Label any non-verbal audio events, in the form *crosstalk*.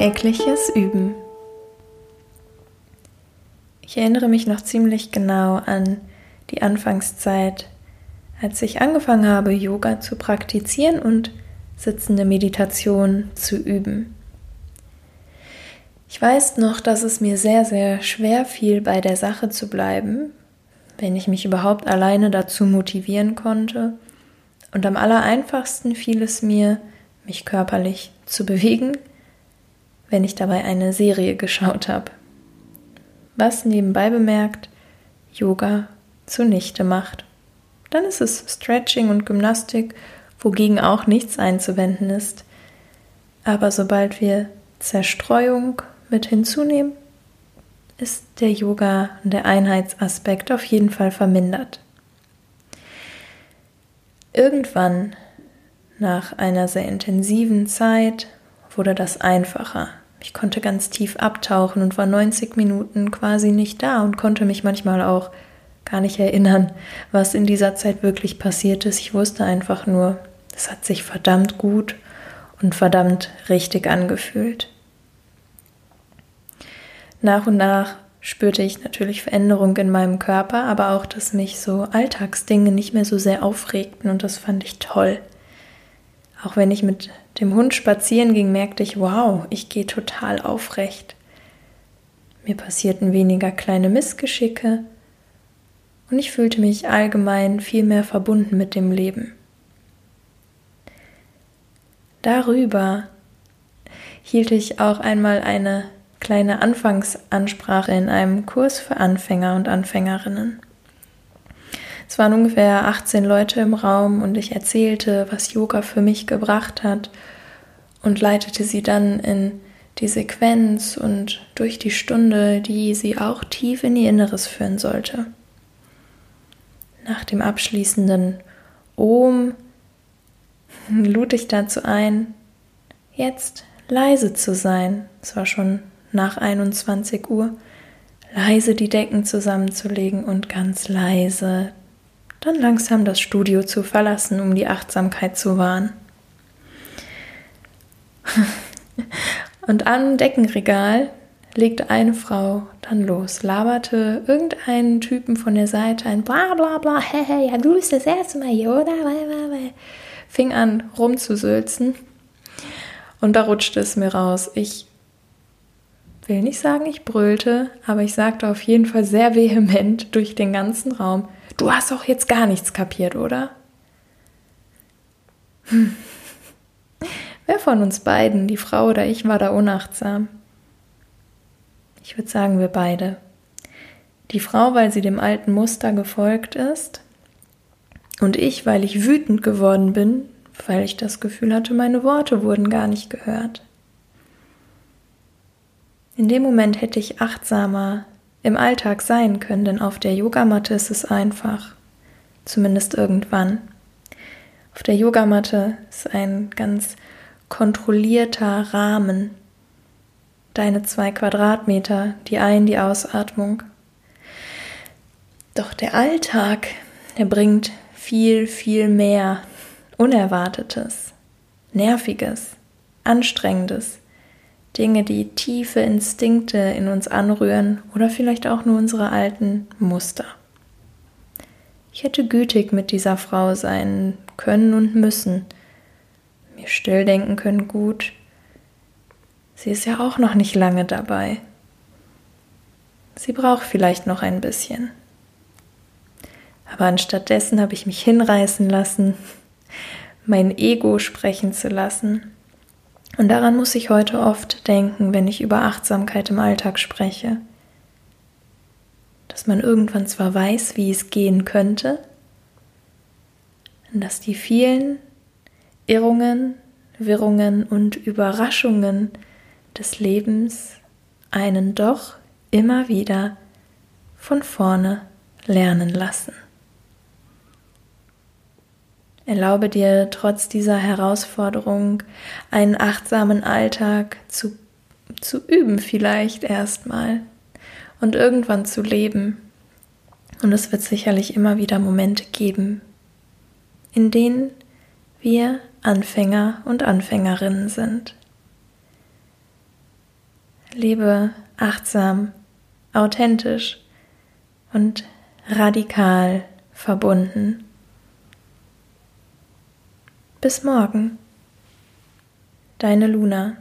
Tägliches Üben. Ich erinnere mich noch ziemlich genau an die Anfangszeit, als ich angefangen habe, Yoga zu praktizieren und sitzende Meditation zu üben. Ich weiß noch, dass es mir sehr, sehr schwer fiel, bei der Sache zu bleiben, wenn ich mich überhaupt alleine dazu motivieren konnte. Und am allereinfachsten fiel es mir, mich körperlich zu *laughs* bewegen, wenn ich dabei eine Serie geschaut habe. Was nebenbei bemerkt Yoga zunichte macht. Dann ist es Stretching und Gymnastik, wogegen auch nichts einzuwenden ist. Aber sobald wir Zerstreuung mit hinzunehmen, ist der Yoga und der Einheitsaspekt auf jeden Fall vermindert. Irgendwann, nach einer sehr intensiven Zeit, wurde das einfacher. Ich konnte ganz tief abtauchen und war 90 Minuten quasi nicht da und konnte mich manchmal auch gar nicht erinnern, was in dieser Zeit wirklich passiert ist. Ich wusste einfach nur, es hat sich verdammt gut und verdammt richtig angefühlt. Nach und nach spürte ich natürlich Veränderung in meinem Körper, aber auch, dass mich so Alltagsdinge nicht mehr so sehr aufregten und das fand ich toll. Auch wenn ich mit dem Hund spazieren ging, merkte ich, wow, ich gehe total aufrecht. Mir passierten weniger kleine Missgeschicke und ich fühlte mich allgemein viel mehr verbunden mit dem Leben. Darüber hielt ich auch einmal eine kleine Anfangsansprache in einem Kurs für Anfänger und Anfängerinnen. Es waren ungefähr 18 Leute im Raum und ich erzählte, was Yoga für mich gebracht hat und leitete sie dann in die Sequenz und durch die Stunde, die sie auch tief in ihr Inneres führen sollte. Nach dem abschließenden Om lud ich dazu ein, jetzt leise zu sein. Es war schon nach 21 Uhr, leise die Decken zusammenzulegen und ganz leise dann langsam das Studio zu verlassen, um die Achtsamkeit zu wahren. *laughs* Und am Deckenregal legte eine Frau dann los, laberte irgendeinen Typen von der Seite ein bla bla bla, *laughs* hey, hey, ja, du bist das erste Mal hier, oder? Fing an rumzusülzen und da rutschte es mir raus. Ich will nicht sagen, ich brüllte, aber ich sagte auf jeden Fall sehr vehement durch den ganzen Raum, du hast auch jetzt gar nichts kapiert, oder? Hm. Wer von uns beiden, die Frau oder ich, war da unachtsam? Ich würde sagen, wir beide. Die Frau, weil sie dem alten Muster gefolgt ist, und ich, weil ich wütend geworden bin, weil ich das Gefühl hatte, meine Worte wurden gar nicht gehört. In dem Moment hätte ich achtsamer im Alltag sein können, denn auf der Yogamatte ist es einfach, zumindest irgendwann. Auf der Yogamatte ist ein ganz kontrollierter Rahmen. Deine zwei Quadratmeter, die Ein-, die Ausatmung. Doch der Alltag, der bringt viel, viel mehr Unerwartetes, Nerviges, Anstrengendes, Dinge, die tiefe Instinkte in uns anrühren oder vielleicht auch nur unsere alten Muster. Ich hätte gütig mit dieser Frau sein können und müssen, mir still denken können, gut, sie ist ja auch noch nicht lange dabei. Sie braucht vielleicht noch ein bisschen. Aber anstattdessen habe ich mich hinreißen lassen, *laughs* mein Ego sprechen zu lassen und daran muss ich heute oft denken, wenn ich über Achtsamkeit im Alltag spreche. Dass man irgendwann zwar weiß, wie es gehen könnte, dass die vielen Irrungen, Wirrungen und Überraschungen des Lebens einen doch immer wieder von vorne lernen lassen. Erlaube dir trotz dieser Herausforderung einen achtsamen Alltag zu, zu üben, vielleicht erstmal und irgendwann zu leben. Und es wird sicherlich immer wieder Momente geben, in denen wir Anfänger und Anfängerinnen sind. lebe achtsam, authentisch und radikal verbunden. Bis morgen, deine Luna.